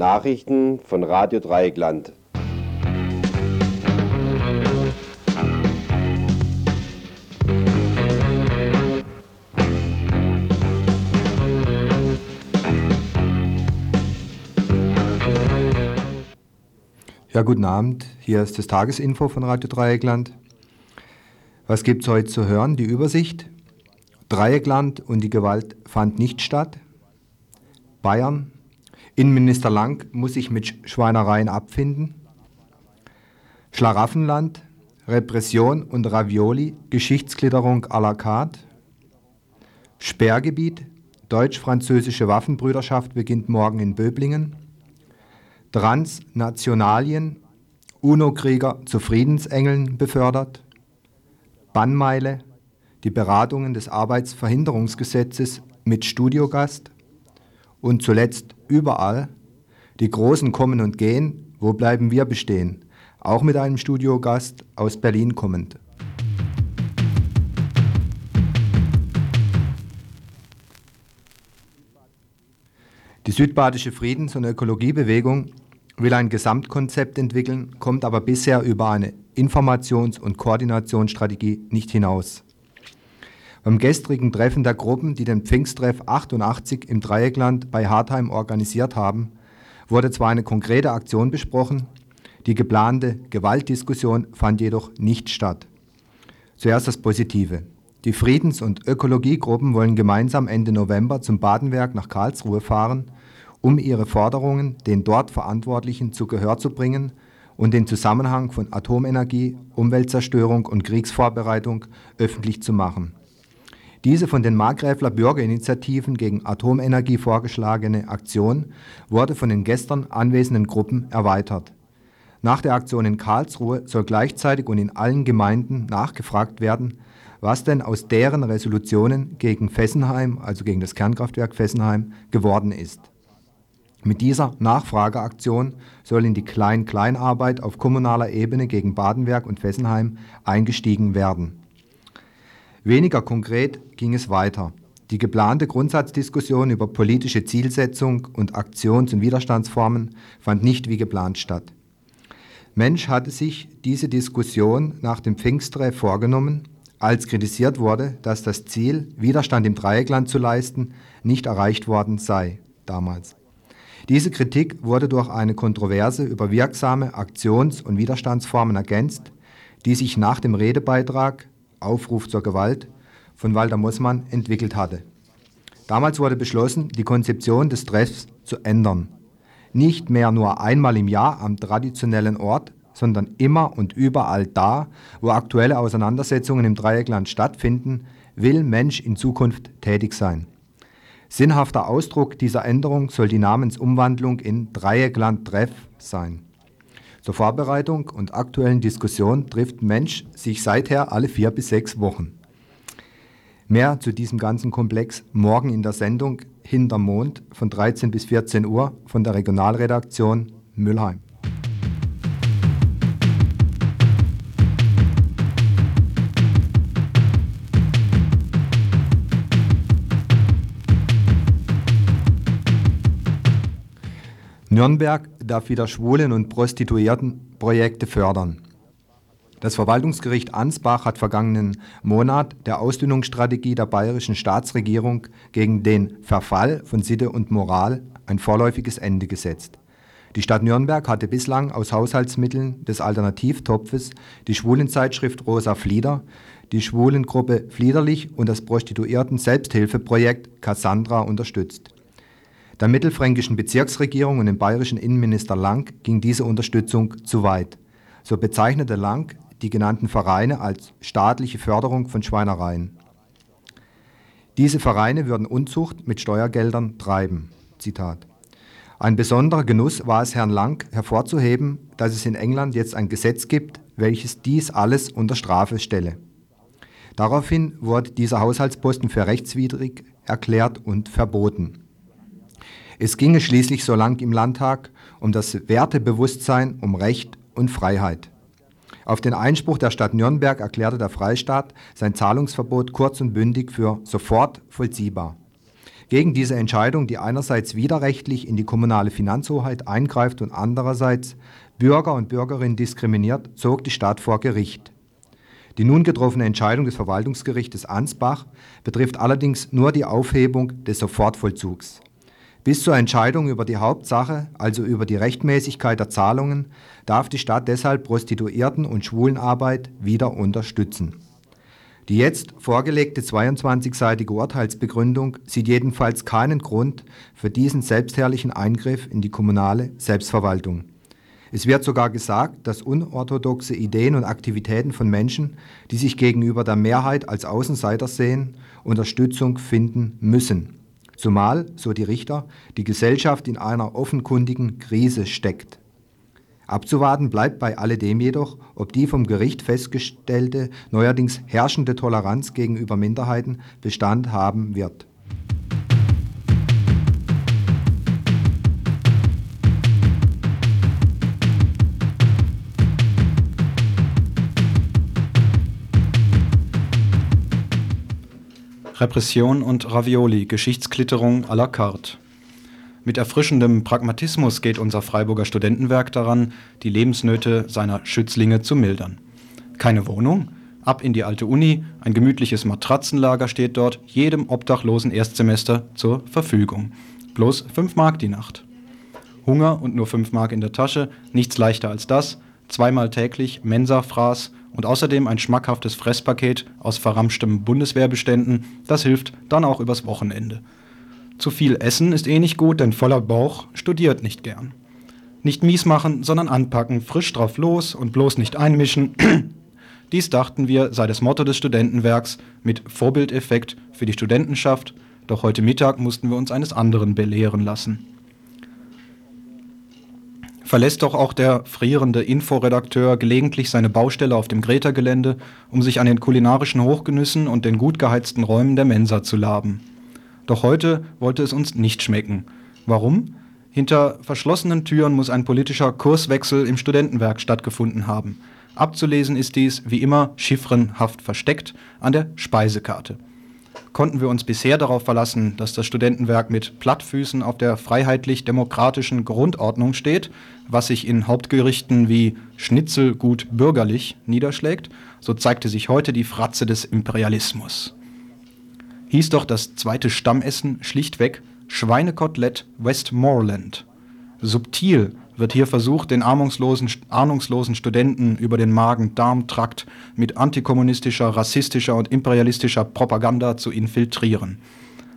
Nachrichten von Radio Dreieckland. Ja, guten Abend. Hier ist das Tagesinfo von Radio Dreieckland. Was gibt es heute zu hören? Die Übersicht. Dreieckland und die Gewalt fand nicht statt. Bayern. Innenminister Lang muss sich mit Schweinereien abfinden. Schlaraffenland. Repression und Ravioli. Geschichtsklitterung à la carte. Sperrgebiet. Deutsch-französische Waffenbrüderschaft beginnt morgen in Böblingen. Transnationalien, UNO-Krieger zu Friedensengeln befördert, Bannmeile, die Beratungen des Arbeitsverhinderungsgesetzes mit Studiogast und zuletzt überall, die Großen kommen und gehen, wo bleiben wir bestehen, auch mit einem Studiogast aus Berlin kommend. Die südbadische Friedens- und Ökologiebewegung will ein Gesamtkonzept entwickeln, kommt aber bisher über eine Informations- und Koordinationsstrategie nicht hinaus. Beim gestrigen Treffen der Gruppen, die den Pfingsttreff 88 im Dreieckland bei Hartheim organisiert haben, wurde zwar eine konkrete Aktion besprochen, die geplante Gewaltdiskussion fand jedoch nicht statt. Zuerst das Positive. Die Friedens- und Ökologiegruppen wollen gemeinsam Ende November zum Badenwerk nach Karlsruhe fahren um ihre Forderungen den dort Verantwortlichen zu Gehör zu bringen und den Zusammenhang von Atomenergie, Umweltzerstörung und Kriegsvorbereitung öffentlich zu machen. Diese von den Markgräfler Bürgerinitiativen gegen Atomenergie vorgeschlagene Aktion wurde von den gestern anwesenden Gruppen erweitert. Nach der Aktion in Karlsruhe soll gleichzeitig und in allen Gemeinden nachgefragt werden, was denn aus deren Resolutionen gegen Fessenheim, also gegen das Kernkraftwerk Fessenheim, geworden ist. Mit dieser Nachfrageaktion soll in die Klein-Klein-Arbeit auf kommunaler Ebene gegen Badenwerk und Fessenheim eingestiegen werden. Weniger konkret ging es weiter. Die geplante Grundsatzdiskussion über politische Zielsetzung und Aktions- und Widerstandsformen fand nicht wie geplant statt. Mensch hatte sich diese Diskussion nach dem Pfingsttreff vorgenommen, als kritisiert wurde, dass das Ziel, Widerstand im Dreieckland zu leisten, nicht erreicht worden sei damals. Diese Kritik wurde durch eine Kontroverse über wirksame Aktions- und Widerstandsformen ergänzt, die sich nach dem Redebeitrag Aufruf zur Gewalt von Walter Mossmann entwickelt hatte. Damals wurde beschlossen, die Konzeption des Treffs zu ändern. Nicht mehr nur einmal im Jahr am traditionellen Ort, sondern immer und überall da, wo aktuelle Auseinandersetzungen im Dreieckland stattfinden, will Mensch in Zukunft tätig sein. Sinnhafter Ausdruck dieser Änderung soll die Namensumwandlung in Dreieckland-Treff sein. Zur Vorbereitung und aktuellen Diskussion trifft Mensch sich seither alle vier bis sechs Wochen. Mehr zu diesem ganzen Komplex morgen in der Sendung Hinterm Mond von 13 bis 14 Uhr von der Regionalredaktion Müllheim. Nürnberg darf wieder Schwulen- und Prostituiertenprojekte fördern. Das Verwaltungsgericht Ansbach hat vergangenen Monat der Ausdünnungsstrategie der bayerischen Staatsregierung gegen den Verfall von Sitte und Moral ein vorläufiges Ende gesetzt. Die Stadt Nürnberg hatte bislang aus Haushaltsmitteln des Alternativtopfes die Schwulenzeitschrift Rosa Flieder, die Schwulengruppe Fliederlich und das Prostituierten-Selbsthilfeprojekt Cassandra unterstützt. Der mittelfränkischen Bezirksregierung und dem bayerischen Innenminister Lang ging diese Unterstützung zu weit. So bezeichnete Lang die genannten Vereine als staatliche Förderung von Schweinereien. Diese Vereine würden Unzucht mit Steuergeldern treiben. Zitat. Ein besonderer Genuss war es Herrn Lang hervorzuheben, dass es in England jetzt ein Gesetz gibt, welches dies alles unter Strafe stelle. Daraufhin wurde dieser Haushaltsposten für rechtswidrig erklärt und verboten. Es ginge schließlich so lang im Landtag um das Wertebewusstsein, um Recht und Freiheit. Auf den Einspruch der Stadt Nürnberg erklärte der Freistaat sein Zahlungsverbot kurz und bündig für sofort vollziehbar. Gegen diese Entscheidung, die einerseits widerrechtlich in die kommunale Finanzhoheit eingreift und andererseits Bürger und Bürgerinnen diskriminiert, zog die Stadt vor Gericht. Die nun getroffene Entscheidung des Verwaltungsgerichtes Ansbach betrifft allerdings nur die Aufhebung des Sofortvollzugs. Bis zur Entscheidung über die Hauptsache, also über die Rechtmäßigkeit der Zahlungen, darf die Stadt deshalb Prostituierten- und Schwulenarbeit wieder unterstützen. Die jetzt vorgelegte 22-seitige Urteilsbegründung sieht jedenfalls keinen Grund für diesen selbstherrlichen Eingriff in die kommunale Selbstverwaltung. Es wird sogar gesagt, dass unorthodoxe Ideen und Aktivitäten von Menschen, die sich gegenüber der Mehrheit als Außenseiter sehen, Unterstützung finden müssen. Zumal, so die Richter, die Gesellschaft in einer offenkundigen Krise steckt. Abzuwarten bleibt bei alledem jedoch, ob die vom Gericht festgestellte, neuerdings herrschende Toleranz gegenüber Minderheiten Bestand haben wird. Repression und Ravioli, Geschichtsklitterung à la carte. Mit erfrischendem Pragmatismus geht unser Freiburger Studentenwerk daran, die Lebensnöte seiner Schützlinge zu mildern. Keine Wohnung? Ab in die alte Uni, ein gemütliches Matratzenlager steht dort jedem obdachlosen Erstsemester zur Verfügung. Bloß 5 Mark die Nacht. Hunger und nur 5 Mark in der Tasche, nichts leichter als das. Zweimal täglich Mensa-Fraß und außerdem ein schmackhaftes Fresspaket aus verramschtem Bundeswehrbeständen, das hilft dann auch übers Wochenende. Zu viel Essen ist eh nicht gut, denn voller Bauch studiert nicht gern. Nicht mies machen, sondern anpacken, frisch drauf los und bloß nicht einmischen. Dies dachten wir sei das Motto des Studentenwerks mit Vorbildeffekt für die Studentenschaft, doch heute Mittag mussten wir uns eines anderen belehren lassen verlässt doch auch der frierende Inforedakteur gelegentlich seine Baustelle auf dem Greta-Gelände, um sich an den kulinarischen Hochgenüssen und den gut geheizten Räumen der Mensa zu laben. Doch heute wollte es uns nicht schmecken. Warum? Hinter verschlossenen Türen muss ein politischer Kurswechsel im Studentenwerk stattgefunden haben. Abzulesen ist dies, wie immer, chiffrenhaft versteckt an der Speisekarte konnten wir uns bisher darauf verlassen, dass das Studentenwerk mit Plattfüßen auf der freiheitlich-demokratischen Grundordnung steht, was sich in Hauptgerichten wie Schnitzel gut bürgerlich niederschlägt, so zeigte sich heute die Fratze des Imperialismus. Hieß doch das zweite Stammessen schlichtweg Schweinekotelett Westmoreland. Subtil wird hier versucht, den ahnungslosen, ahnungslosen Studenten über den Magen-Darm-Trakt mit antikommunistischer, rassistischer und imperialistischer Propaganda zu infiltrieren.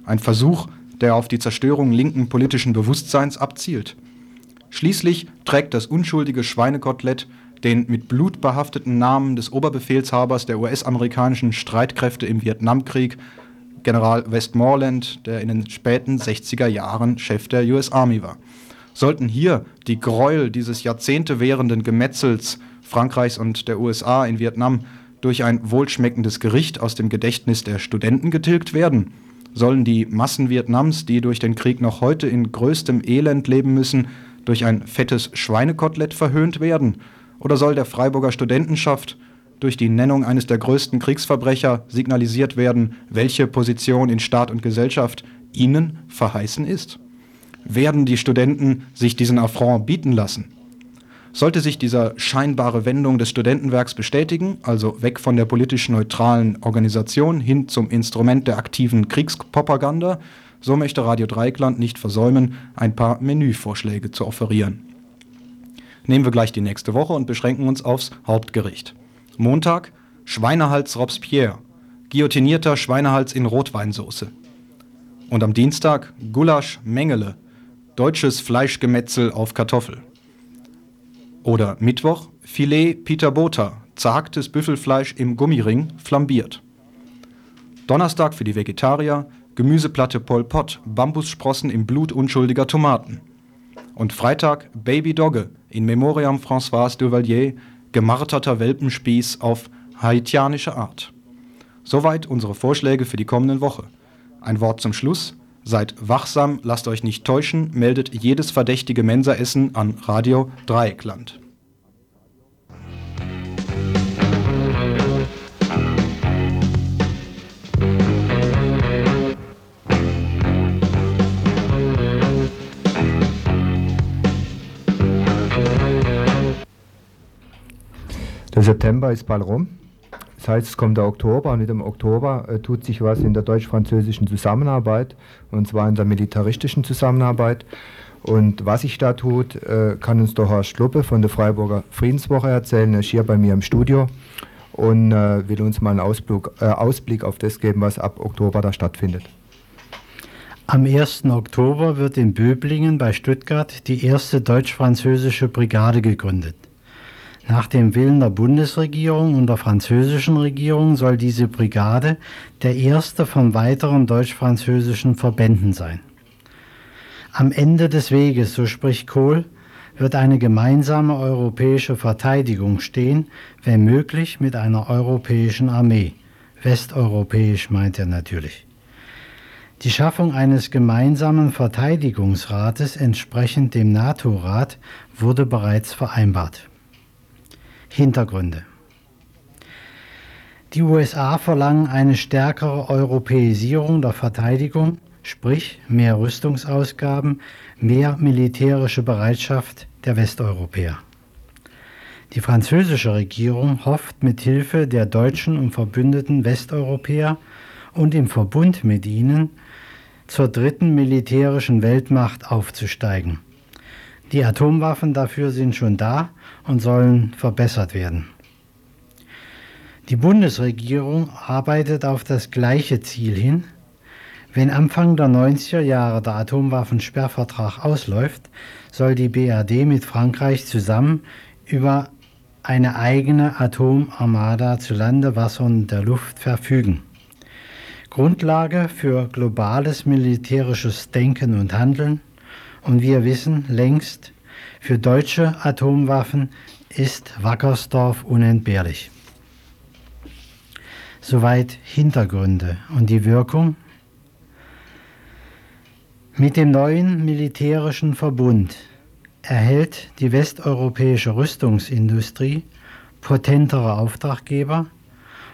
Ein Versuch, der auf die Zerstörung linken politischen Bewusstseins abzielt. Schließlich trägt das unschuldige Schweinekotelett den mit Blut behafteten Namen des Oberbefehlshabers der US-amerikanischen Streitkräfte im Vietnamkrieg, General Westmoreland, der in den späten 60er Jahren Chef der US Army war. Sollten hier die Gräuel dieses Jahrzehnte währenden Gemetzels Frankreichs und der USA in Vietnam durch ein wohlschmeckendes Gericht aus dem Gedächtnis der Studenten getilgt werden? Sollen die Massen Vietnams, die durch den Krieg noch heute in größtem Elend leben müssen, durch ein fettes Schweinekotelett verhöhnt werden? Oder soll der Freiburger Studentenschaft durch die Nennung eines der größten Kriegsverbrecher signalisiert werden, welche Position in Staat und Gesellschaft ihnen verheißen ist? Werden die Studenten sich diesen Affront bieten lassen. Sollte sich diese scheinbare Wendung des Studentenwerks bestätigen, also weg von der politisch neutralen Organisation hin zum Instrument der aktiven Kriegspropaganda, so möchte Radio Dreikland nicht versäumen, ein paar Menüvorschläge zu offerieren. Nehmen wir gleich die nächste Woche und beschränken uns aufs Hauptgericht. Montag Schweinehals Robespierre, guillotinierter Schweinehals in Rotweinsauce. Und am Dienstag Gulasch Mengele, Deutsches Fleischgemetzel auf Kartoffel. Oder Mittwoch Filet Peter Bota, zerhacktes Büffelfleisch im Gummiring, flambiert. Donnerstag für die Vegetarier Gemüseplatte Pol Pot, Bambussprossen im Blut unschuldiger Tomaten. Und Freitag Baby Dogge in Memoriam Françoise Duvalier, gemarterter Welpenspieß auf haitianische Art. Soweit unsere Vorschläge für die kommende Woche. Ein Wort zum Schluss. Seid wachsam, lasst euch nicht täuschen, meldet jedes verdächtige Mensaessen an Radio Dreieckland. Der September ist bald rum. Das heißt, es kommt der Oktober und mit dem Oktober äh, tut sich was in der deutsch-französischen Zusammenarbeit und zwar in der militaristischen Zusammenarbeit. Und was sich da tut, äh, kann uns der Horst Schluppe von der Freiburger Friedenswoche erzählen. Er ist hier bei mir im Studio und äh, will uns mal einen Ausblick, äh, Ausblick auf das geben, was ab Oktober da stattfindet. Am 1. Oktober wird in Böblingen bei Stuttgart die erste deutsch-französische Brigade gegründet. Nach dem Willen der Bundesregierung und der französischen Regierung soll diese Brigade der erste von weiteren deutsch-französischen Verbänden sein. Am Ende des Weges, so spricht Kohl, wird eine gemeinsame europäische Verteidigung stehen, wenn möglich mit einer europäischen Armee. Westeuropäisch meint er natürlich. Die Schaffung eines gemeinsamen Verteidigungsrates entsprechend dem NATO-Rat wurde bereits vereinbart. Hintergründe. Die USA verlangen eine stärkere Europäisierung der Verteidigung, sprich mehr Rüstungsausgaben, mehr militärische Bereitschaft der Westeuropäer. Die französische Regierung hofft mit Hilfe der deutschen und verbündeten Westeuropäer und im Verbund mit ihnen zur dritten militärischen Weltmacht aufzusteigen. Die Atomwaffen dafür sind schon da und sollen verbessert werden. Die Bundesregierung arbeitet auf das gleiche Ziel hin. Wenn Anfang der 90er Jahre der Atomwaffensperrvertrag ausläuft, soll die BRD mit Frankreich zusammen über eine eigene Atomarmada zu Lande, Wasser und der Luft verfügen. Grundlage für globales militärisches Denken und Handeln und wir wissen längst, für deutsche Atomwaffen ist Wackersdorf unentbehrlich. Soweit Hintergründe und die Wirkung. Mit dem neuen militärischen Verbund erhält die westeuropäische Rüstungsindustrie potentere Auftraggeber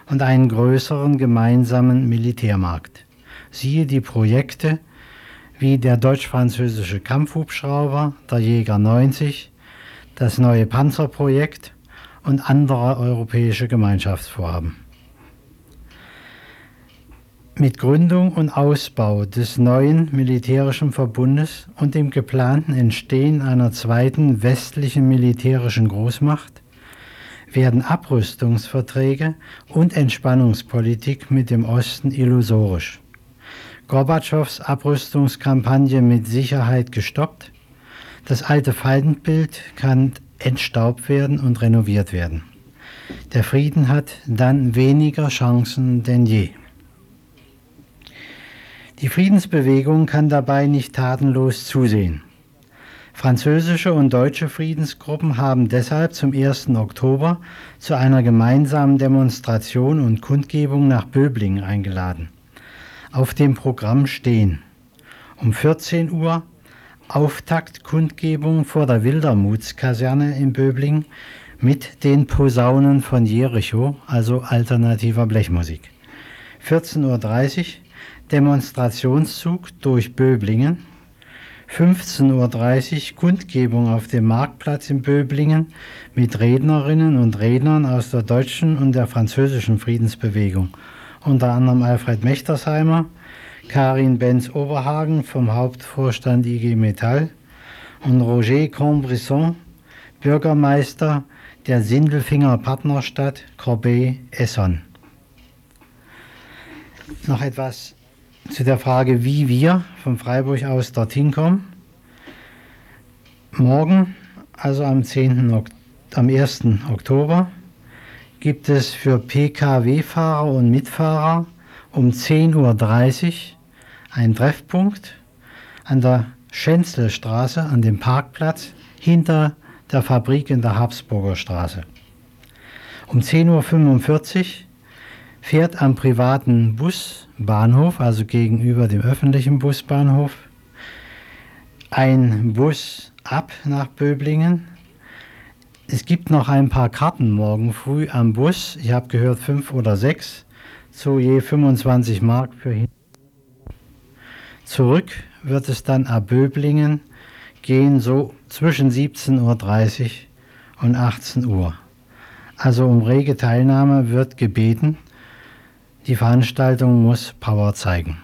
und einen größeren gemeinsamen Militärmarkt. Siehe die Projekte wie der deutsch-französische Kampfhubschrauber, der Jäger 90, das neue Panzerprojekt und andere europäische Gemeinschaftsvorhaben. Mit Gründung und Ausbau des neuen militärischen Verbundes und dem geplanten Entstehen einer zweiten westlichen militärischen Großmacht werden Abrüstungsverträge und Entspannungspolitik mit dem Osten illusorisch. Gorbatschows Abrüstungskampagne mit Sicherheit gestoppt. Das alte Feindbild kann entstaubt werden und renoviert werden. Der Frieden hat dann weniger Chancen denn je. Die Friedensbewegung kann dabei nicht tatenlos zusehen. Französische und deutsche Friedensgruppen haben deshalb zum 1. Oktober zu einer gemeinsamen Demonstration und Kundgebung nach Böblingen eingeladen auf dem Programm stehen. Um 14 Uhr Auftaktkundgebung vor der Wildermutskaserne in Böbling mit den Posaunen von Jericho, also alternativer Blechmusik. 14.30 Uhr Demonstrationszug durch Böblingen. 15.30 Uhr Kundgebung auf dem Marktplatz in Böblingen mit Rednerinnen und Rednern aus der deutschen und der französischen Friedensbewegung unter anderem Alfred Mechtersheimer, Karin Benz-Oberhagen vom Hauptvorstand IG Metall und Roger Combrisson, Bürgermeister der Sindelfinger Partnerstadt Corbeil-Essonne. Noch etwas zu der Frage, wie wir von Freiburg aus dorthin kommen. Morgen, also am, 10. am 1. Oktober, gibt es für Pkw-Fahrer und Mitfahrer um 10.30 Uhr einen Treffpunkt an der Schenzelstraße, an dem Parkplatz hinter der Fabrik in der Habsburger Straße. Um 10.45 Uhr fährt am privaten Busbahnhof, also gegenüber dem öffentlichen Busbahnhof, ein Bus ab nach Böblingen es gibt noch ein paar Karten morgen früh am Bus. Ich habe gehört fünf oder sechs zu je 25 Mark für hin. Zurück wird es dann ab Böblingen gehen, so zwischen 17.30 Uhr und 18 Uhr. Also um rege Teilnahme wird gebeten. Die Veranstaltung muss Power zeigen.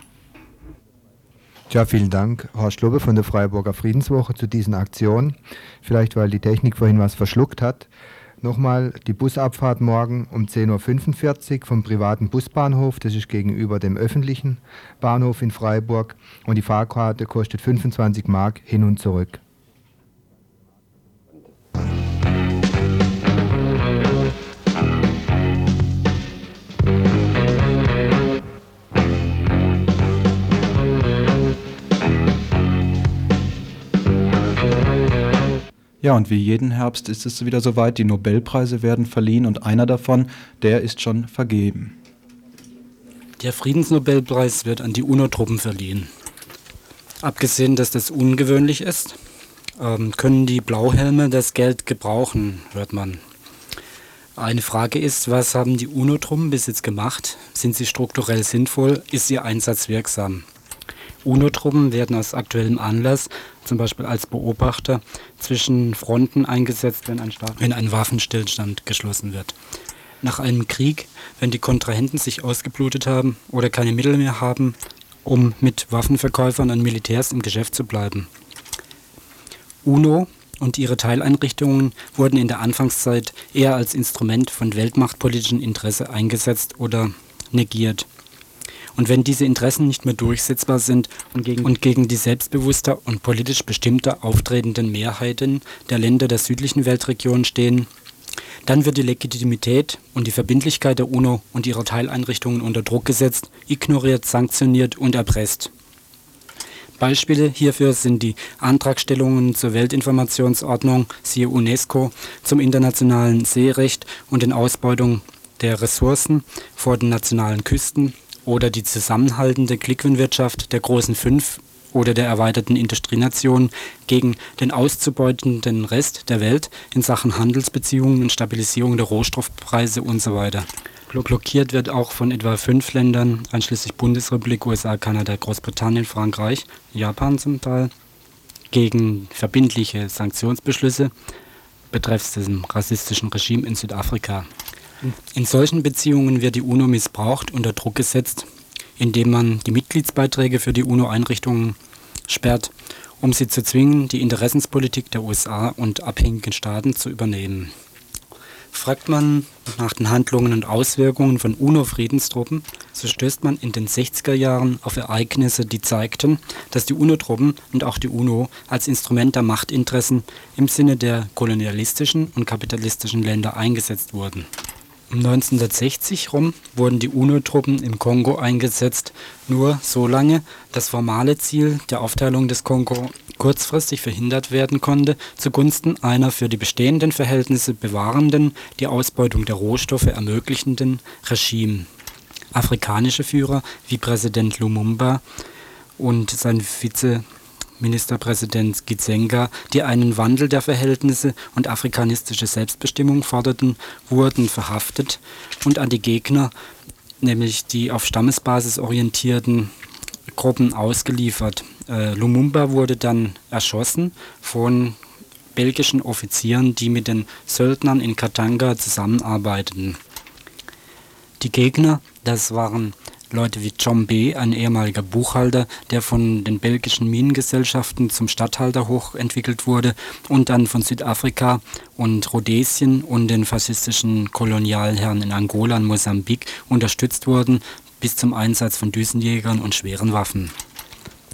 Ja, vielen Dank, Horst Lubbe von der Freiburger Friedenswoche zu diesen Aktionen. Vielleicht, weil die Technik vorhin was verschluckt hat. Nochmal die Busabfahrt morgen um 10.45 Uhr vom privaten Busbahnhof. Das ist gegenüber dem öffentlichen Bahnhof in Freiburg. Und die Fahrkarte kostet 25 Mark hin und zurück. Ja, und wie jeden Herbst ist es wieder soweit, die Nobelpreise werden verliehen und einer davon, der ist schon vergeben. Der Friedensnobelpreis wird an die UNO-Truppen verliehen. Abgesehen, dass das ungewöhnlich ist, ähm, können die Blauhelme das Geld gebrauchen, hört man. Eine Frage ist, was haben die UNO-Truppen bis jetzt gemacht? Sind sie strukturell sinnvoll? Ist ihr Einsatz wirksam? UNO-Truppen werden aus aktuellem Anlass, zum Beispiel als Beobachter, zwischen Fronten eingesetzt, wenn ein, wenn ein Waffenstillstand geschlossen wird. Nach einem Krieg, wenn die Kontrahenten sich ausgeblutet haben oder keine Mittel mehr haben, um mit Waffenverkäufern und Militärs im Geschäft zu bleiben. UNO und ihre Teileinrichtungen wurden in der Anfangszeit eher als Instrument von weltmachtpolitischem Interesse eingesetzt oder negiert. Und wenn diese Interessen nicht mehr durchsetzbar sind und gegen, und gegen die selbstbewusster und politisch bestimmter auftretenden Mehrheiten der Länder der südlichen Weltregion stehen, dann wird die Legitimität und die Verbindlichkeit der UNO und ihrer Teileinrichtungen unter Druck gesetzt, ignoriert, sanktioniert und erpresst. Beispiele hierfür sind die Antragstellungen zur Weltinformationsordnung, siehe UNESCO, zum internationalen Seerecht und den Ausbeutung der Ressourcen vor den nationalen Küsten oder die zusammenhaltende Glückwinwirtschaft der großen Fünf oder der erweiterten Industrienation gegen den auszubeutenden Rest der Welt in Sachen Handelsbeziehungen und Stabilisierung der Rohstoffpreise und so. Blockiert wird auch von etwa fünf Ländern, einschließlich Bundesrepublik, USA, Kanada, Großbritannien, Frankreich, Japan zum Teil, gegen verbindliche Sanktionsbeschlüsse betreffs dem rassistischen Regime in Südafrika. In solchen Beziehungen wird die UNO missbraucht, unter Druck gesetzt, indem man die Mitgliedsbeiträge für die UNO-Einrichtungen sperrt, um sie zu zwingen, die Interessenspolitik der USA und abhängigen Staaten zu übernehmen. Fragt man nach den Handlungen und Auswirkungen von UNO-Friedenstruppen, so stößt man in den 60er Jahren auf Ereignisse, die zeigten, dass die UNO-Truppen und auch die UNO als Instrument der Machtinteressen im Sinne der kolonialistischen und kapitalistischen Länder eingesetzt wurden. Um 1960 rum wurden die UNO-Truppen im Kongo eingesetzt, nur solange das formale Ziel der Aufteilung des Kongo kurzfristig verhindert werden konnte, zugunsten einer für die bestehenden Verhältnisse bewahrenden, die Ausbeutung der Rohstoffe ermöglichenden Regime. Afrikanische Führer wie Präsident Lumumba und sein Vize Ministerpräsident Gizenga, die einen Wandel der Verhältnisse und afrikanistische Selbstbestimmung forderten, wurden verhaftet und an die Gegner, nämlich die auf Stammesbasis orientierten Gruppen ausgeliefert. Äh, Lumumba wurde dann erschossen von belgischen Offizieren, die mit den Söldnern in Katanga zusammenarbeiteten. Die Gegner, das waren Leute wie John B., ein ehemaliger Buchhalter, der von den belgischen Minengesellschaften zum Statthalter hochentwickelt wurde und dann von Südafrika und Rhodesien und den faschistischen Kolonialherren in Angola und Mosambik unterstützt wurden, bis zum Einsatz von Düsenjägern und schweren Waffen.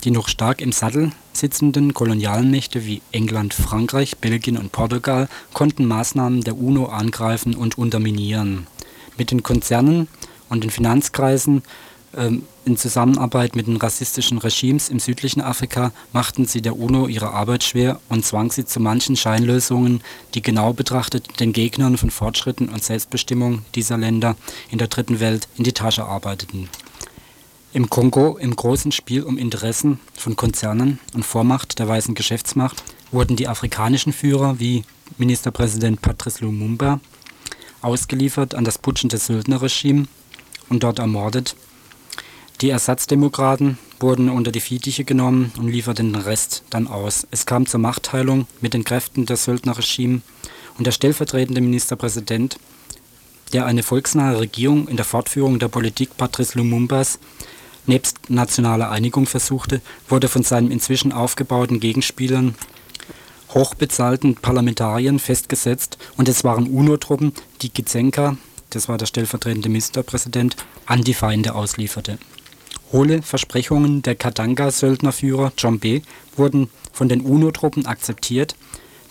Die noch stark im Sattel sitzenden Kolonialmächte wie England, Frankreich, Belgien und Portugal konnten Maßnahmen der UNO angreifen und unterminieren. Mit den Konzernen und den Finanzkreisen ähm, in Zusammenarbeit mit den rassistischen Regimes im südlichen Afrika machten sie der UNO ihre Arbeit schwer und zwang sie zu manchen Scheinlösungen, die genau betrachtet den Gegnern von Fortschritten und Selbstbestimmung dieser Länder in der dritten Welt in die Tasche arbeiteten. Im Kongo, im großen Spiel um Interessen von Konzernen und Vormacht der weißen Geschäftsmacht, wurden die afrikanischen Führer wie Ministerpräsident Patrice Lumumba ausgeliefert an das putschende Söldnerregime und dort ermordet. Die Ersatzdemokraten wurden unter die Fittiche genommen und lieferten den Rest dann aus. Es kam zur Machtteilung mit den Kräften des Söldnerregime und der stellvertretende Ministerpräsident der eine volksnahe Regierung in der Fortführung der Politik Patrice Lumumbas nebst nationaler Einigung versuchte, wurde von seinen inzwischen aufgebauten Gegenspielern hochbezahlten Parlamentariern festgesetzt und es waren UNO-Truppen, die Gizenka, das war der stellvertretende Ministerpräsident, an die Feinde auslieferte. Hohle Versprechungen der Katanga-Söldnerführer Jombe wurden von den UNO-Truppen akzeptiert,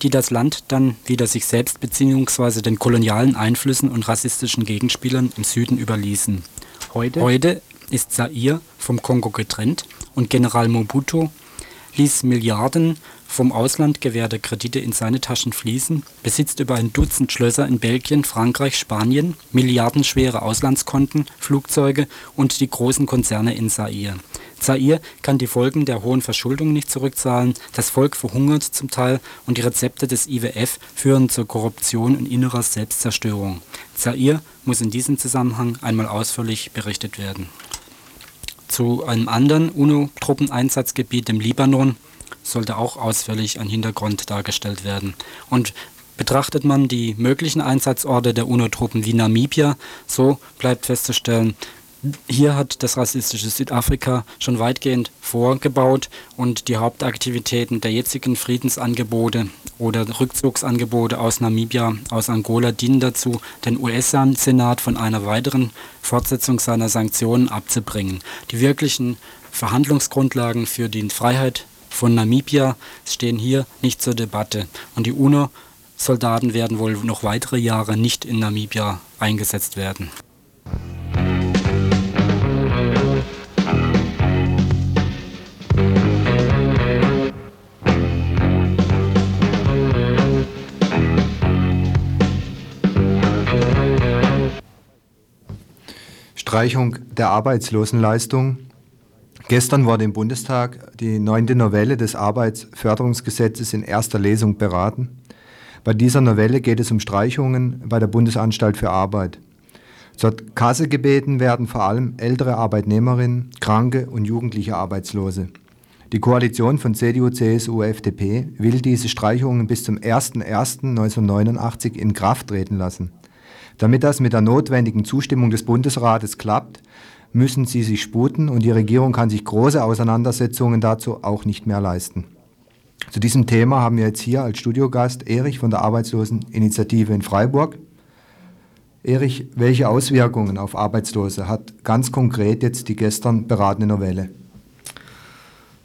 die das Land dann wieder sich selbst bzw. den kolonialen Einflüssen und rassistischen Gegenspielern im Süden überließen. Heute, Heute ist Zaire vom Kongo getrennt und General Mobutu ließ Milliarden vom Ausland gewährte Kredite in seine Taschen fließen, besitzt über ein Dutzend Schlösser in Belgien, Frankreich, Spanien, milliardenschwere Auslandskonten, Flugzeuge und die großen Konzerne in Zaire. Zaire kann die Folgen der hohen Verschuldung nicht zurückzahlen, das Volk verhungert zum Teil und die Rezepte des IWF führen zur Korruption und innerer Selbstzerstörung. Zaire muss in diesem Zusammenhang einmal ausführlich berichtet werden zu einem anderen UNO-Truppeneinsatzgebiet im Libanon sollte auch ausführlich ein Hintergrund dargestellt werden. Und betrachtet man die möglichen Einsatzorte der UNO-Truppen wie Namibia, so bleibt festzustellen, hier hat das rassistische Südafrika schon weitgehend vorgebaut und die Hauptaktivitäten der jetzigen Friedensangebote oder Rückzugsangebote aus Namibia, aus Angola dienen dazu, den US-Senat von einer weiteren Fortsetzung seiner Sanktionen abzubringen. Die wirklichen Verhandlungsgrundlagen für die Freiheit von Namibia stehen hier nicht zur Debatte und die UNO-Soldaten werden wohl noch weitere Jahre nicht in Namibia eingesetzt werden. Streichung der Arbeitslosenleistung. Gestern wurde im Bundestag die neunte Novelle des Arbeitsförderungsgesetzes in erster Lesung beraten. Bei dieser Novelle geht es um Streichungen bei der Bundesanstalt für Arbeit. Zur Kasse gebeten werden vor allem ältere Arbeitnehmerinnen, kranke und jugendliche Arbeitslose. Die Koalition von CDU, CSU, FDP will diese Streichungen bis zum 01.01.1989 in Kraft treten lassen. Damit das mit der notwendigen Zustimmung des Bundesrates klappt, müssen sie sich sputen und die Regierung kann sich große Auseinandersetzungen dazu auch nicht mehr leisten. Zu diesem Thema haben wir jetzt hier als Studiogast Erich von der Arbeitsloseninitiative in Freiburg. Erich, welche Auswirkungen auf Arbeitslose hat ganz konkret jetzt die gestern beratene Novelle?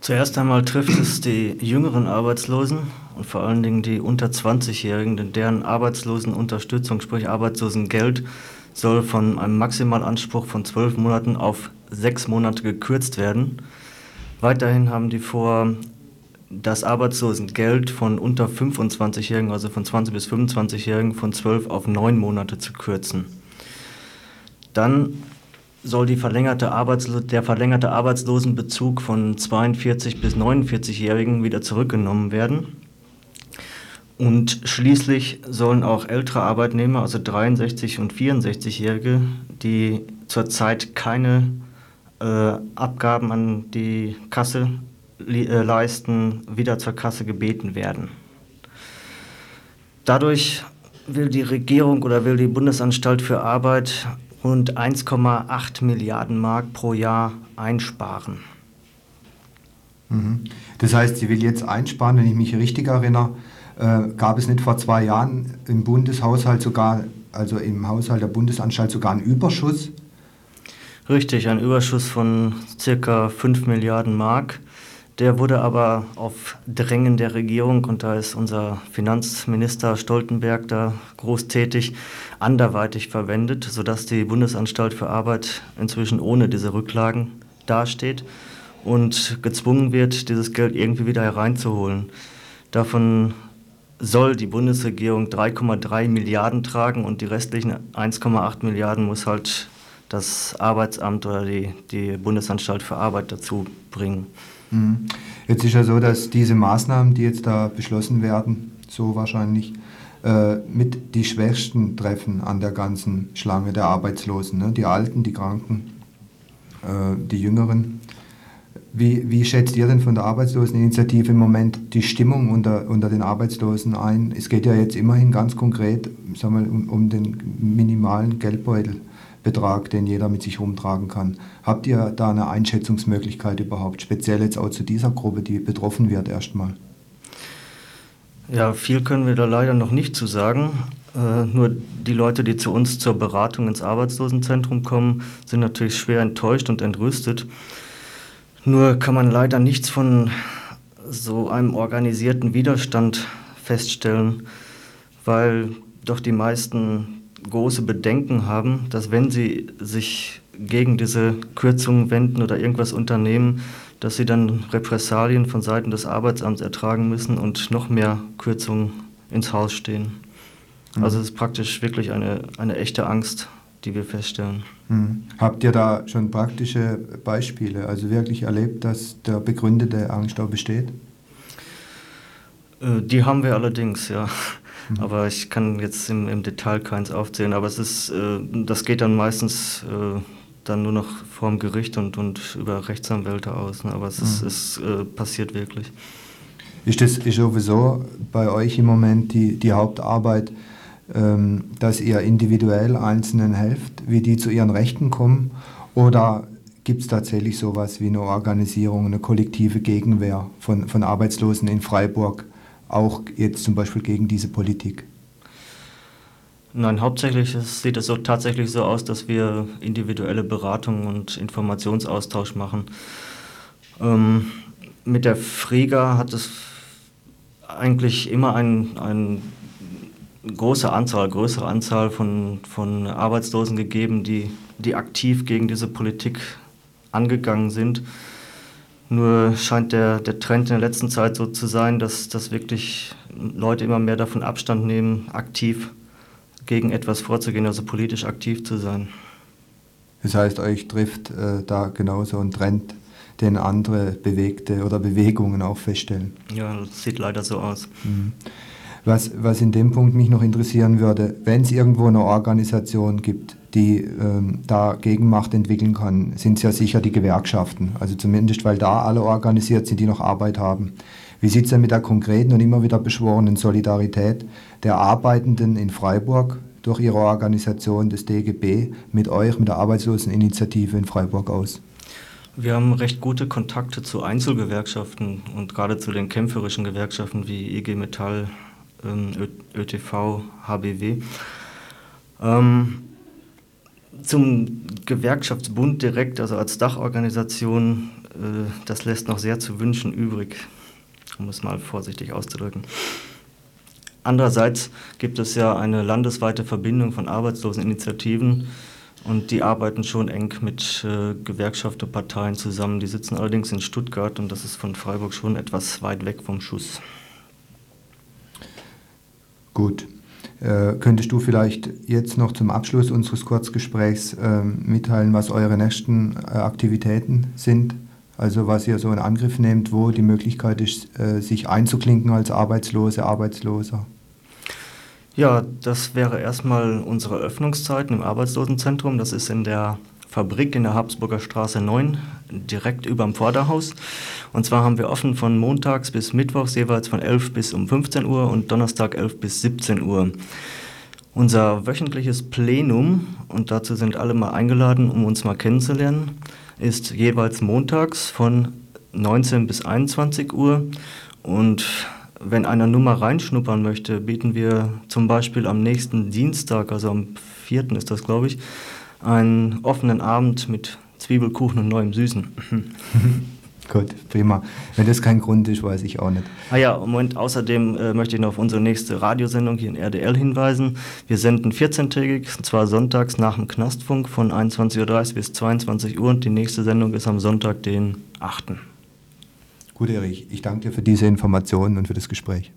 Zuerst einmal trifft es die jüngeren Arbeitslosen und vor allen Dingen die unter 20-Jährigen, denn deren Arbeitslosenunterstützung, sprich Arbeitslosengeld, soll von einem Maximalanspruch von zwölf Monaten auf sechs Monate gekürzt werden. Weiterhin haben die vor, das Arbeitslosengeld von unter 25-Jährigen, also von 20 bis 25-Jährigen, von zwölf auf neun Monate zu kürzen. Dann soll verlängerte der verlängerte Arbeitslosenbezug von 42 bis 49-Jährigen wieder zurückgenommen werden. Und schließlich sollen auch ältere Arbeitnehmer, also 63 und 64-Jährige, die zurzeit keine äh, Abgaben an die Kasse äh, leisten, wieder zur Kasse gebeten werden. Dadurch will die Regierung oder will die Bundesanstalt für Arbeit rund 1,8 Milliarden Mark pro Jahr einsparen. Mhm. Das heißt, sie will jetzt einsparen, wenn ich mich richtig erinnere, äh, gab es nicht vor zwei Jahren im Bundeshaushalt sogar, also im Haushalt der Bundesanstalt sogar einen Überschuss? Richtig, ein Überschuss von circa 5 Milliarden Mark. Der wurde aber auf Drängen der Regierung, und da ist unser Finanzminister Stoltenberg da groß tätig, anderweitig verwendet, sodass die Bundesanstalt für Arbeit inzwischen ohne diese Rücklagen dasteht und gezwungen wird, dieses Geld irgendwie wieder hereinzuholen. Davon soll die Bundesregierung 3,3 Milliarden tragen und die restlichen 1,8 Milliarden muss halt das Arbeitsamt oder die, die Bundesanstalt für Arbeit dazu bringen. Mhm. Jetzt ist ja so, dass diese Maßnahmen, die jetzt da beschlossen werden, so wahrscheinlich, äh, mit die Schwächsten treffen an der ganzen Schlange der Arbeitslosen. Ne? Die Alten, die Kranken, äh, die Jüngeren. Wie, wie schätzt ihr denn von der Arbeitsloseninitiative im Moment die Stimmung unter, unter den Arbeitslosen ein? Es geht ja jetzt immerhin ganz konkret sagen wir, um, um den minimalen Geldbeutelbetrag, den jeder mit sich rumtragen kann. Habt ihr da eine Einschätzungsmöglichkeit überhaupt, speziell jetzt auch zu dieser Gruppe, die betroffen wird erstmal? Ja, viel können wir da leider noch nicht zu sagen. Äh, nur die Leute, die zu uns zur Beratung ins Arbeitslosenzentrum kommen, sind natürlich schwer enttäuscht und entrüstet. Nur kann man leider nichts von so einem organisierten Widerstand feststellen, weil doch die meisten große Bedenken haben, dass wenn sie sich gegen diese Kürzungen wenden oder irgendwas unternehmen, dass sie dann Repressalien von Seiten des Arbeitsamts ertragen müssen und noch mehr Kürzungen ins Haus stehen. Mhm. Also es ist praktisch wirklich eine, eine echte Angst, die wir feststellen. Mhm. Habt ihr da schon praktische Beispiele, also wirklich erlebt, dass der begründete Angst auch besteht? Äh, die haben wir allerdings, ja. Mhm. Aber ich kann jetzt im, im, Detail keins aufzählen. Aber es ist, äh, das geht dann meistens äh, dann nur noch vorm Gericht und, und über Rechtsanwälte aus. Ne? Aber es, ist, mhm. es äh, passiert wirklich. Ist das ist sowieso bei euch im Moment die, die Hauptarbeit, dass ihr individuell Einzelnen helft, wie die zu ihren Rechten kommen? Oder gibt es tatsächlich sowas wie eine Organisierung, eine kollektive Gegenwehr von, von Arbeitslosen in Freiburg, auch jetzt zum Beispiel gegen diese Politik? Nein, hauptsächlich sieht es so tatsächlich so aus, dass wir individuelle Beratung und Informationsaustausch machen. Ähm, mit der Frega hat es eigentlich immer eine ein große Anzahl, größere Anzahl von, von Arbeitslosen gegeben, die, die aktiv gegen diese Politik angegangen sind. Nur scheint der, der Trend in der letzten Zeit so zu sein, dass, dass wirklich Leute immer mehr davon Abstand nehmen, aktiv gegen etwas vorzugehen, also politisch aktiv zu sein. Das heißt, euch trifft äh, da genauso ein Trend, den andere Bewegte oder Bewegungen auch feststellen. Ja, das sieht leider so aus. Mhm. Was, was in dem Punkt mich noch interessieren würde, wenn es irgendwo eine Organisation gibt, die ähm, da Gegenmacht entwickeln kann, sind es ja sicher die Gewerkschaften. Also zumindest, weil da alle organisiert sind, die noch Arbeit haben. Wie sieht es denn mit der konkreten und immer wieder beschworenen Solidarität der Arbeitenden in Freiburg durch ihre Organisation des DGB mit euch, mit der Arbeitsloseninitiative in Freiburg aus? Wir haben recht gute Kontakte zu Einzelgewerkschaften und gerade zu den kämpferischen Gewerkschaften wie IG Metall, ähm, ÖTV, HBW. Ähm, zum Gewerkschaftsbund direkt, also als Dachorganisation, äh, das lässt noch sehr zu wünschen übrig, um es mal vorsichtig auszudrücken. Andererseits gibt es ja eine landesweite Verbindung von Arbeitsloseninitiativen und die arbeiten schon eng mit äh, Gewerkschafterparteien zusammen. Die sitzen allerdings in Stuttgart und das ist von Freiburg schon etwas weit weg vom Schuss. Gut. Äh, könntest du vielleicht jetzt noch zum Abschluss unseres Kurzgesprächs äh, mitteilen, was eure nächsten äh, Aktivitäten sind? Also was ihr so in Angriff nehmt, wo die Möglichkeit ist, äh, sich einzuklinken als Arbeitslose, Arbeitsloser? Ja, das wäre erstmal unsere Öffnungszeiten im Arbeitslosenzentrum. Das ist in der Fabrik in der Habsburger Straße 9, direkt über dem Vorderhaus. Und zwar haben wir offen von montags bis mittwochs jeweils von 11 bis um 15 Uhr und Donnerstag 11 bis 17 Uhr. Unser wöchentliches Plenum, und dazu sind alle mal eingeladen, um uns mal kennenzulernen, ist jeweils montags von 19 bis 21 Uhr. Und wenn einer nur mal reinschnuppern möchte, bieten wir zum Beispiel am nächsten Dienstag, also am 4. ist das, glaube ich, einen offenen Abend mit Zwiebelkuchen und neuem Süßen. Gut, prima. Wenn das kein Grund ist, weiß ich auch nicht. Ah ja, Moment, außerdem äh, möchte ich noch auf unsere nächste Radiosendung hier in RDL hinweisen. Wir senden 14-tägig, und zwar sonntags nach dem Knastfunk von 21.30 Uhr bis 22 Uhr und die nächste Sendung ist am Sonntag, den 8. Gut, Erich, ich danke dir für diese Informationen und für das Gespräch.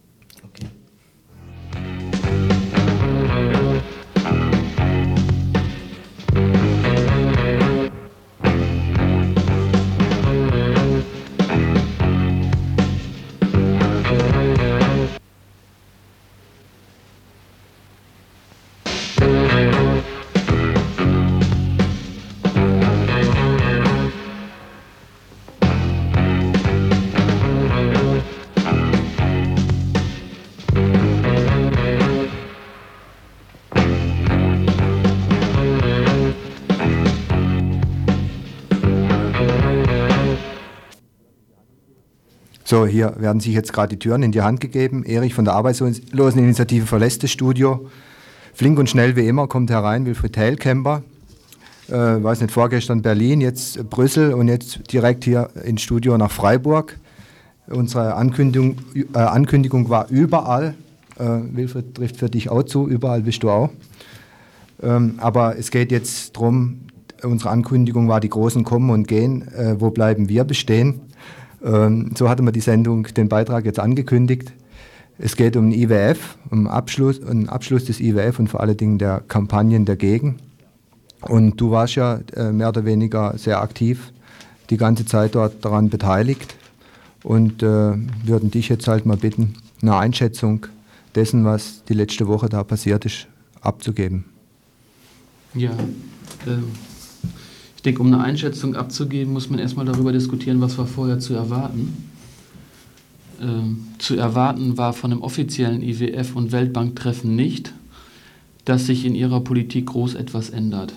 So, hier werden sich jetzt gerade die Türen in die Hand gegeben. Erich von der Arbeitsloseninitiative verlässt das Studio. Flink und schnell wie immer kommt herein Wilfried Helkemper. Äh, weiß nicht, vorgestern Berlin, jetzt Brüssel und jetzt direkt hier ins Studio nach Freiburg. Unsere Ankündigung, äh, Ankündigung war überall. Äh, Wilfried trifft für dich auch zu, überall bist du auch. Ähm, aber es geht jetzt darum, unsere Ankündigung war, die Großen kommen und gehen, äh, wo bleiben wir bestehen. Ähm, so hatte man die Sendung, den Beitrag jetzt angekündigt. Es geht um den IWF, um Abschluss, um Abschluss des IWF und vor allen Dingen der Kampagnen dagegen. Und du warst ja äh, mehr oder weniger sehr aktiv die ganze Zeit dort daran beteiligt und äh, würden dich jetzt halt mal bitten, eine Einschätzung dessen, was die letzte Woche da passiert ist, abzugeben. Ja, äh, ich denke, um eine Einschätzung abzugeben, muss man erstmal darüber diskutieren, was war vorher zu erwarten. Ähm, zu erwarten war von dem offiziellen IWF- und Weltbanktreffen nicht, dass sich in ihrer Politik groß etwas ändert.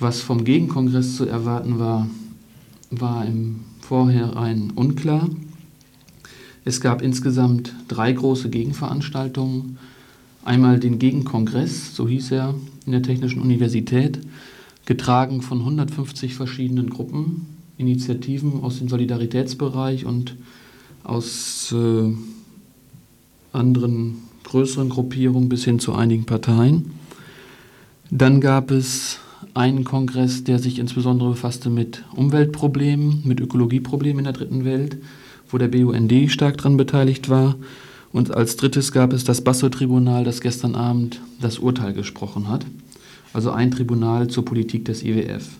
Was vom Gegenkongress zu erwarten war, war im Vorhinein unklar. Es gab insgesamt drei große Gegenveranstaltungen. Einmal den Gegenkongress, so hieß er, in der Technischen Universität, getragen von 150 verschiedenen Gruppen, Initiativen aus dem Solidaritätsbereich und aus äh, anderen größeren Gruppierungen bis hin zu einigen Parteien. Dann gab es einen Kongress, der sich insbesondere befasste mit Umweltproblemen, mit Ökologieproblemen in der dritten Welt, wo der BUND stark daran beteiligt war. Und als drittes gab es das Basso-Tribunal, das gestern Abend das Urteil gesprochen hat also ein Tribunal zur Politik des IWF.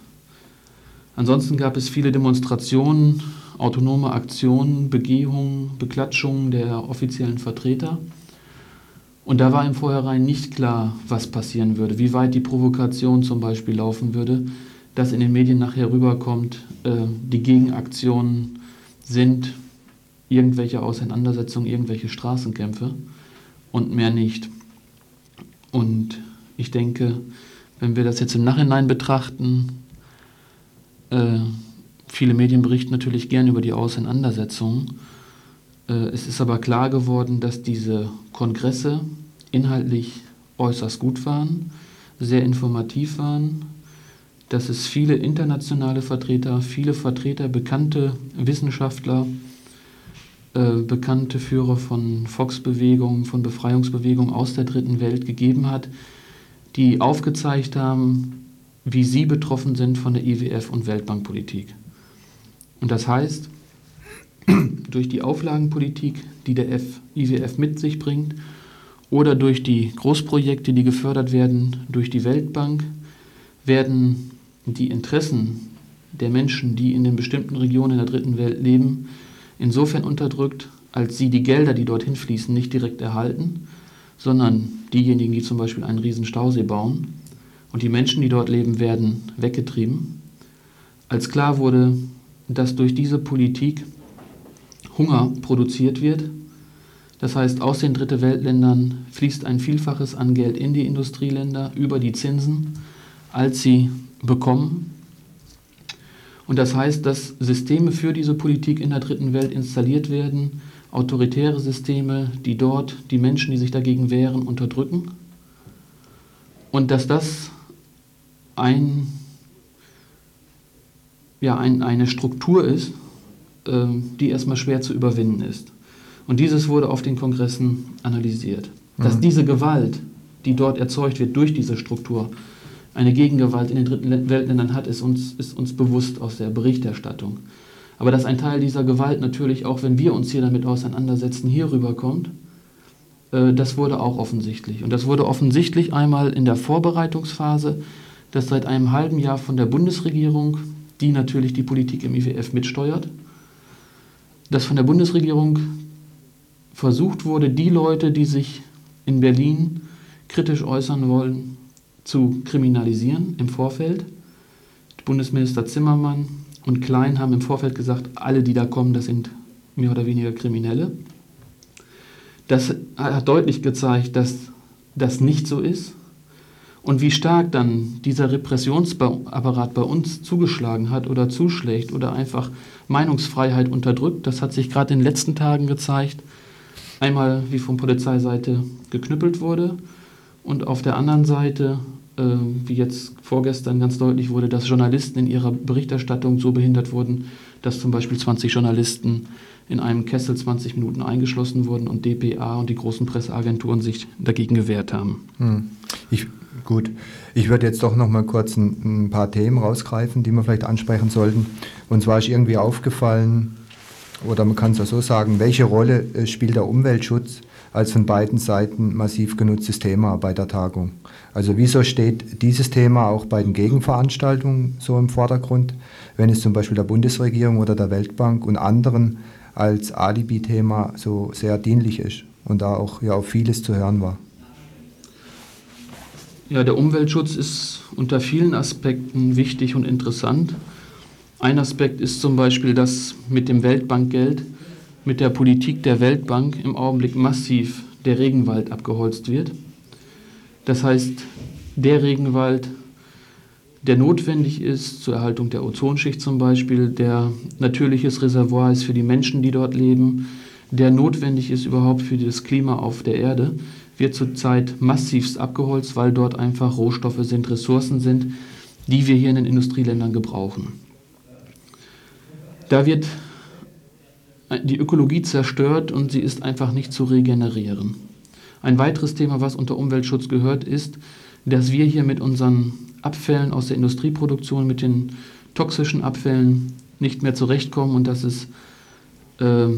Ansonsten gab es viele Demonstrationen, autonome Aktionen, Begehungen, Beklatschungen der offiziellen Vertreter. Und da war im Vorhinein nicht klar, was passieren würde, wie weit die Provokation zum Beispiel laufen würde, dass in den Medien nachher rüberkommt, äh, die Gegenaktionen sind irgendwelche Auseinandersetzungen, irgendwelche Straßenkämpfe und mehr nicht. Und ich denke, wenn wir das jetzt im Nachhinein betrachten, äh, viele Medien berichten natürlich gern über die Auseinandersetzungen. Äh, es ist aber klar geworden, dass diese Kongresse inhaltlich äußerst gut waren, sehr informativ waren, dass es viele internationale Vertreter, viele Vertreter, bekannte Wissenschaftler, äh, bekannte Führer von Volksbewegungen, von Befreiungsbewegungen aus der dritten Welt gegeben hat, die aufgezeigt haben, wie sie betroffen sind von der IWF- und Weltbankpolitik. Und das heißt, durch die Auflagenpolitik, die der F IWF mit sich bringt, oder durch die Großprojekte, die gefördert werden durch die Weltbank, werden die Interessen der Menschen, die in den bestimmten Regionen der dritten Welt leben, insofern unterdrückt, als sie die Gelder, die dorthin fließen, nicht direkt erhalten, sondern diejenigen, die zum Beispiel einen riesen Stausee bauen und die Menschen, die dort leben, werden weggetrieben. Als klar wurde, dass durch diese Politik Hunger produziert wird, das heißt, aus den Dritte Weltländern fließt ein Vielfaches an Geld in die Industrieländer über die Zinsen, als sie bekommen. Und das heißt, dass Systeme für diese Politik in der Dritten Welt installiert werden, autoritäre Systeme, die dort die Menschen, die sich dagegen wehren, unterdrücken. Und dass das ein, ja, ein, eine Struktur ist, äh, die erstmal schwer zu überwinden ist. Und dieses wurde auf den Kongressen analysiert. Dass mhm. diese Gewalt, die dort erzeugt wird durch diese Struktur, eine Gegengewalt in den dritten Weltländern hat, ist uns, ist uns bewusst aus der Berichterstattung. Aber dass ein Teil dieser Gewalt natürlich, auch wenn wir uns hier damit auseinandersetzen, hier rüberkommt, äh, das wurde auch offensichtlich. Und das wurde offensichtlich einmal in der Vorbereitungsphase, dass seit einem halben Jahr von der Bundesregierung, die natürlich die Politik im IWF mitsteuert, dass von der Bundesregierung versucht wurde, die Leute, die sich in Berlin kritisch äußern wollen, zu kriminalisieren im Vorfeld. Bundesminister Zimmermann, und Klein haben im Vorfeld gesagt, alle, die da kommen, das sind mehr oder weniger Kriminelle. Das hat deutlich gezeigt, dass das nicht so ist Und wie stark dann dieser Repressionsapparat bei uns zugeschlagen hat oder zuschlägt oder einfach Meinungsfreiheit unterdrückt, das hat sich gerade in den letzten Tagen gezeigt. Einmal, wie von Polizeiseite geknüppelt wurde und auf der anderen Seite, wie jetzt vorgestern ganz deutlich wurde, dass Journalisten in ihrer Berichterstattung so behindert wurden, dass zum Beispiel 20 Journalisten in einem Kessel 20 Minuten eingeschlossen wurden und DPA und die großen Presseagenturen sich dagegen gewehrt haben. Hm. Ich, gut, ich würde jetzt doch noch mal kurz ein, ein, paar Themen rausgreifen, die wir vielleicht ansprechen sollten. Und zwar ist irgendwie aufgefallen, oder man kann es ja so sagen, welche Rolle äh, spielt der Umweltschutz als von beiden Seiten massiv genutztes Thema bei der Tagung? Also wieso steht dieses Thema auch bei den Gegenveranstaltungen so im Vordergrund, wenn es zum Beispiel der Bundesregierung oder der Weltbank und anderen als Alibi-Thema so sehr dienlich ist und da auch ja auf vieles zu hören war? Ja, der Umweltschutz ist unter vielen Aspekten wichtig und interessant. Ein Aspekt ist zum Beispiel, dass mit dem Weltbankgeld, mit der Politik der Weltbank im Augenblick massiv der Regenwald abgeholzt wird. Das heißt, der Regenwald, der notwendig ist zur Erhaltung der Ozonschicht zum Beispiel, der natürliches Reservoir ist für die Menschen, die dort leben, der notwendig ist überhaupt für das Klima auf der Erde, wird zurzeit massivst abgeholzt, weil dort einfach Rohstoffe sind, Ressourcen sind, die wir hier in den Industrieländern gebrauchen. Da wird die Ökologie zerstört und sie ist einfach nicht zu regenerieren. Ein weiteres Thema, was unter Umweltschutz gehört, ist, dass wir hier mit unseren Abfällen aus der Industrieproduktion, mit den toxischen Abfällen nicht mehr zurechtkommen und dass es äh,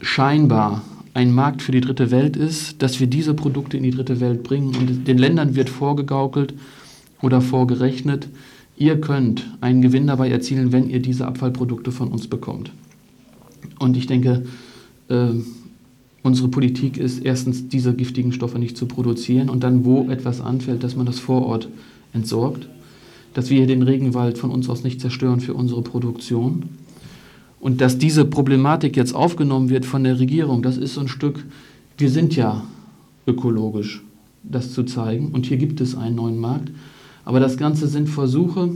scheinbar ein Markt für die dritte Welt ist, dass wir diese Produkte in die dritte Welt bringen und den Ländern wird vorgegaukelt oder vorgerechnet, ihr könnt einen Gewinn dabei erzielen, wenn ihr diese Abfallprodukte von uns bekommt. Und ich denke, äh, unsere Politik ist erstens, diese giftigen Stoffe nicht zu produzieren und dann, wo etwas anfällt, dass man das vor Ort entsorgt, dass wir den Regenwald von uns aus nicht zerstören für unsere Produktion und dass diese Problematik jetzt aufgenommen wird von der Regierung, das ist so ein Stück, wir sind ja ökologisch, das zu zeigen. Und hier gibt es einen neuen Markt. Aber das Ganze sind Versuche,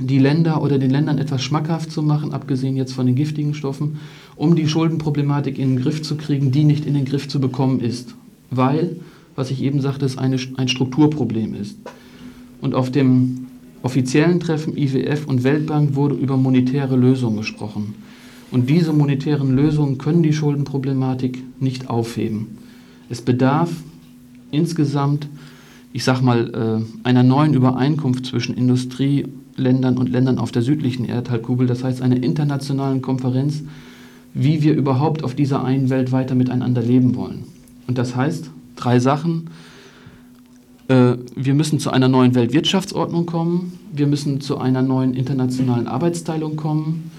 die Länder oder den Ländern etwas schmackhaft zu machen, abgesehen jetzt von den giftigen Stoffen, um die Schuldenproblematik in den Griff zu kriegen, die nicht in den Griff zu bekommen ist. Weil, was ich eben sagte, es eine, ein Strukturproblem ist. Und auf dem offiziellen Treffen IWF und Weltbank wurde über monetäre Lösungen gesprochen. Und diese monetären Lösungen können die Schuldenproblematik nicht aufheben. Es bedarf insgesamt, ich sag mal, äh, einer neuen Übereinkunft zwischen Industrieländern und Ländern auf der südlichen Erdhalbkugel, das heißt einer internationalen Konferenz, wie wir überhaupt auf dieser einen Welt weiter miteinander leben wollen. Und das heißt drei Sachen. Äh, wir müssen zu einer neuen Weltwirtschaftsordnung kommen, wir müssen zu einer neuen internationalen Arbeitsteilung kommen,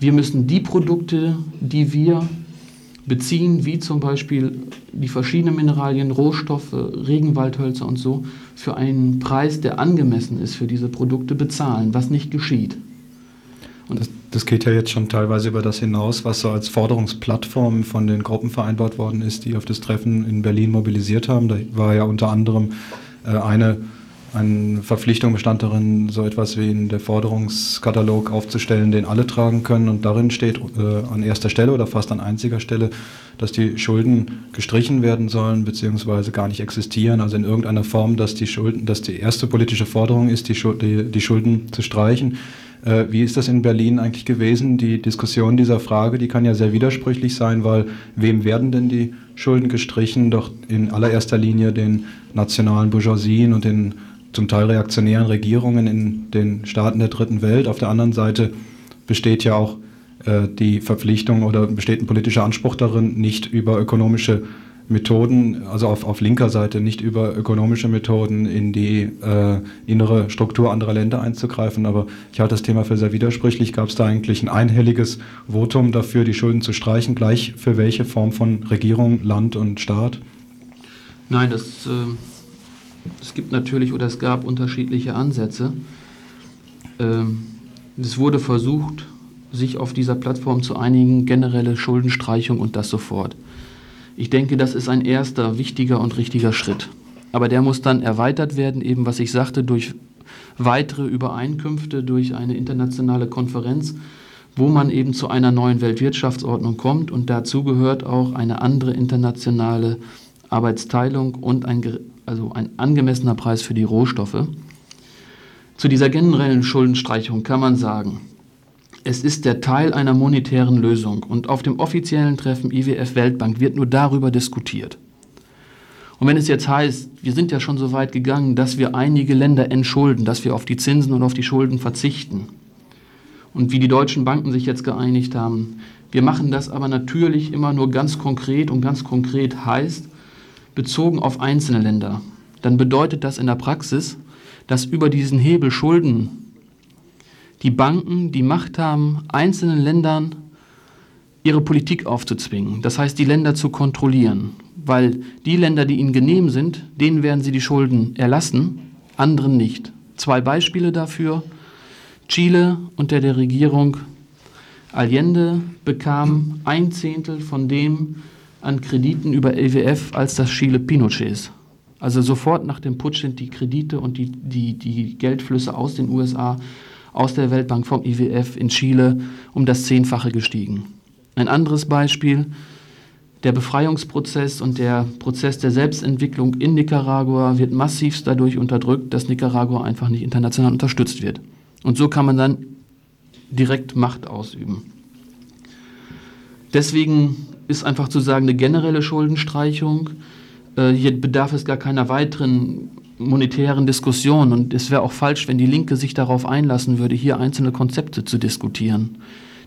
wir müssen die Produkte, die wir beziehen, wie zum Beispiel die verschiedenen Mineralien, Rohstoffe, Regenwaldhölzer und so, für einen Preis, der angemessen ist für diese Produkte, bezahlen, was nicht geschieht. Und das, das geht ja jetzt schon teilweise über das hinaus, was so als Forderungsplattform von den Gruppen vereinbart worden ist, die auf das Treffen in Berlin mobilisiert haben. Da war ja unter anderem äh, eine, eine Verpflichtung bestand darin, so etwas wie in der Forderungskatalog aufzustellen, den alle tragen können. Und darin steht äh, an erster Stelle oder fast an einziger Stelle, dass die Schulden gestrichen werden sollen, beziehungsweise gar nicht existieren. Also in irgendeiner Form, dass die Schulden, dass die erste politische Forderung ist, die, Schuld, die, die Schulden zu streichen. Äh, wie ist das in Berlin eigentlich gewesen? Die Diskussion dieser Frage, die kann ja sehr widersprüchlich sein, weil wem werden denn die Schulden gestrichen? Doch in allererster Linie den nationalen Bourgeoisien und den zum Teil reaktionären Regierungen in den Staaten der dritten Welt. Auf der anderen Seite besteht ja auch äh, die Verpflichtung oder besteht ein politischer Anspruch darin, nicht über ökonomische Methoden, also auf, auf linker Seite nicht über ökonomische Methoden in die äh, innere Struktur anderer Länder einzugreifen. Aber ich halte das Thema für sehr widersprüchlich. Gab es da eigentlich ein einhelliges Votum dafür, die Schulden zu streichen, gleich für welche Form von Regierung, Land und Staat? Nein, das, äh, es gibt natürlich oder es gab unterschiedliche Ansätze. Ähm, es wurde versucht, sich auf dieser Plattform zu einigen, generelle Schuldenstreichung und das sofort. Ich denke, das ist ein erster wichtiger und richtiger Schritt. Aber der muss dann erweitert werden, eben was ich sagte, durch weitere Übereinkünfte, durch eine internationale Konferenz, wo man eben zu einer neuen Weltwirtschaftsordnung kommt. Und dazu gehört auch eine andere internationale Arbeitsteilung und ein, also ein angemessener Preis für die Rohstoffe. Zu dieser generellen Schuldenstreichung kann man sagen, es ist der Teil einer monetären Lösung und auf dem offiziellen Treffen IWF Weltbank wird nur darüber diskutiert. Und wenn es jetzt heißt, wir sind ja schon so weit gegangen, dass wir einige Länder entschulden, dass wir auf die Zinsen und auf die Schulden verzichten und wie die deutschen Banken sich jetzt geeinigt haben, wir machen das aber natürlich immer nur ganz konkret und ganz konkret heißt, bezogen auf einzelne Länder, dann bedeutet das in der Praxis, dass über diesen Hebel Schulden die Banken die Macht haben, einzelnen Ländern ihre Politik aufzuzwingen. Das heißt, die Länder zu kontrollieren. Weil die Länder, die ihnen genehm sind, denen werden sie die Schulden erlassen, anderen nicht. Zwei Beispiele dafür. Chile unter der Regierung Allende bekam ein Zehntel von dem an Krediten über LWF als das Chile Pinochets. Also sofort nach dem Putsch sind die Kredite und die, die, die Geldflüsse aus den USA, aus der Weltbank vom IWF in Chile um das Zehnfache gestiegen. Ein anderes Beispiel, der Befreiungsprozess und der Prozess der Selbstentwicklung in Nicaragua wird massivst dadurch unterdrückt, dass Nicaragua einfach nicht international unterstützt wird. Und so kann man dann direkt Macht ausüben. Deswegen ist einfach zu sagen, eine generelle Schuldenstreichung äh, hier bedarf es gar keiner weiteren monetären Diskussion. Und es wäre auch falsch, wenn die Linke sich darauf einlassen würde, hier einzelne Konzepte zu diskutieren.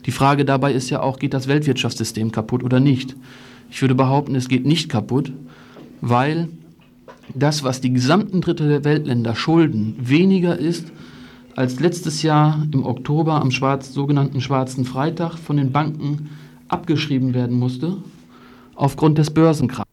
Die Frage dabei ist ja auch, geht das Weltwirtschaftssystem kaputt oder nicht? Ich würde behaupten, es geht nicht kaputt, weil das, was die gesamten Drittel der Weltländer schulden, weniger ist, als letztes Jahr im Oktober am schwarz, sogenannten Schwarzen Freitag von den Banken abgeschrieben werden musste aufgrund des Börsenkrachs.